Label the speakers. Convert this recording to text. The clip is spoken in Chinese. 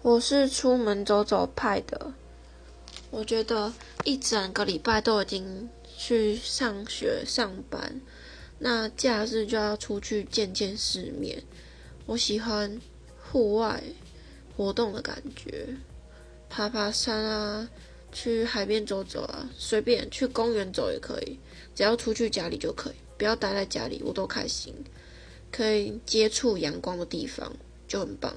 Speaker 1: 我是出门走走派的。我觉得一整个礼拜都已经去上学上班那假日就要出去见见世面。我喜欢户外活动的感觉爬爬山啊去海边走走啊随便去公园走也可以只要出去家里就可以不要待在家里我都开心可以接触阳光的地方就很棒。